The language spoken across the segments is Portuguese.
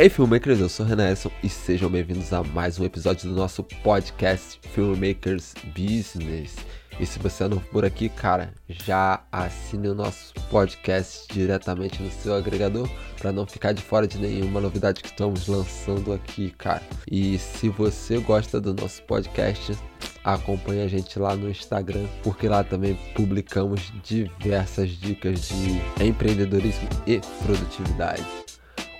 Ei, filmmakers, eu sou o Renan Edson e sejam bem-vindos a mais um episódio do nosso podcast Filmmakers Business. E se você é novo por aqui, cara, já assine o nosso podcast diretamente no seu agregador para não ficar de fora de nenhuma novidade que estamos lançando aqui, cara. E se você gosta do nosso podcast, acompanhe a gente lá no Instagram, porque lá também publicamos diversas dicas de empreendedorismo e produtividade.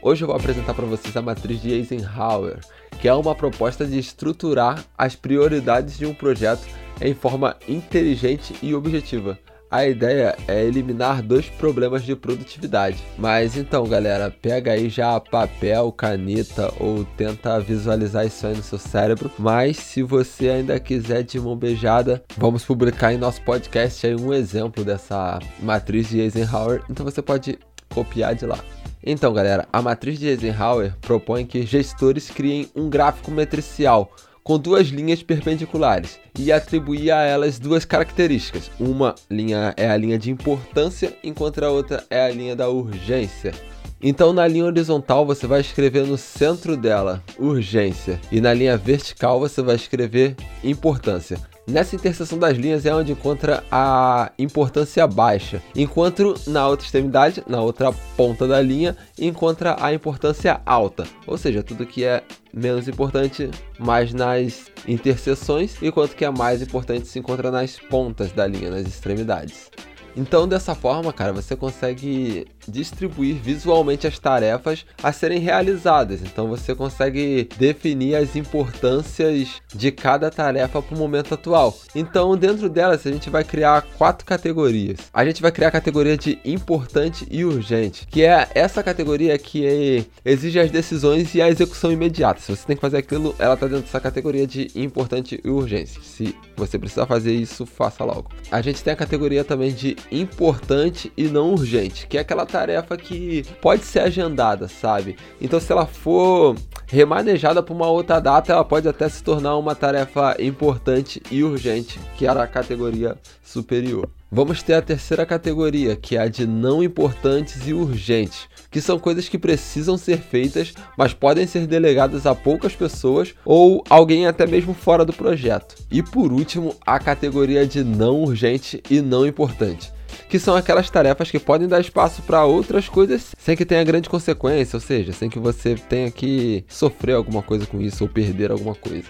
Hoje eu vou apresentar para vocês a matriz de Eisenhower, que é uma proposta de estruturar as prioridades de um projeto em forma inteligente e objetiva. A ideia é eliminar dois problemas de produtividade. Mas então, galera, pega aí já papel, caneta ou tenta visualizar isso aí no seu cérebro. Mas se você ainda quiser de mão beijada, vamos publicar em nosso podcast aí um exemplo dessa matriz de Eisenhower. Então você pode copiar de lá. Então, galera, a matriz de Eisenhower propõe que gestores criem um gráfico matricial com duas linhas perpendiculares e atribuir a elas duas características. Uma linha é a linha de importância, enquanto a outra é a linha da urgência. Então, na linha horizontal, você vai escrever no centro dela urgência, e na linha vertical, você vai escrever importância. Nessa interseção das linhas é onde encontra a importância baixa, enquanto na outra extremidade, na outra ponta da linha, encontra a importância alta, ou seja, tudo que é menos importante mais nas interseções, enquanto que é mais importante se encontra nas pontas da linha, nas extremidades. Então, dessa forma, cara, você consegue distribuir visualmente as tarefas a serem realizadas. Então, você consegue definir as importâncias de cada tarefa para o momento atual. Então, dentro delas, a gente vai criar quatro categorias. A gente vai criar a categoria de importante e urgente, que é essa categoria que exige as decisões e a execução imediata. Se você tem que fazer aquilo, ela está dentro dessa categoria de importante e urgente. Se você precisar fazer isso, faça logo. A gente tem a categoria também de importante e não urgente, que é aquela tarefa que pode ser agendada, sabe? Então, se ela for remanejada para uma outra data, ela pode até se tornar uma tarefa importante e urgente, que era a categoria superior. Vamos ter a terceira categoria, que é a de não importantes e urgentes, que são coisas que precisam ser feitas, mas podem ser delegadas a poucas pessoas ou alguém até mesmo fora do projeto. E por último, a categoria de não urgente e não importante, que são aquelas tarefas que podem dar espaço para outras coisas sem que tenha grande consequência, ou seja, sem que você tenha que sofrer alguma coisa com isso ou perder alguma coisa.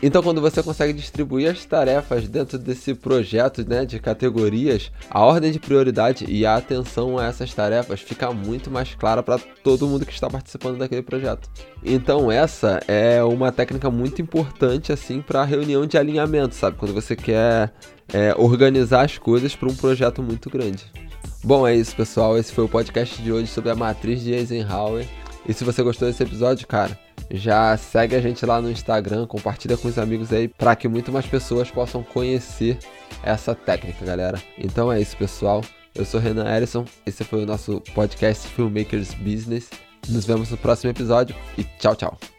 Então, quando você consegue distribuir as tarefas dentro desse projeto né, de categorias, a ordem de prioridade e a atenção a essas tarefas fica muito mais clara para todo mundo que está participando daquele projeto. Então, essa é uma técnica muito importante assim para reunião de alinhamento, sabe? Quando você quer é, organizar as coisas para um projeto muito grande. Bom, é isso, pessoal. Esse foi o podcast de hoje sobre a matriz de Eisenhower. E se você gostou desse episódio, cara já segue a gente lá no Instagram, compartilha com os amigos aí para que muito mais pessoas possam conhecer essa técnica, galera. Então é isso, pessoal. Eu sou Renan Erison, esse foi o nosso podcast Filmmakers Business. Nos vemos no próximo episódio e tchau, tchau.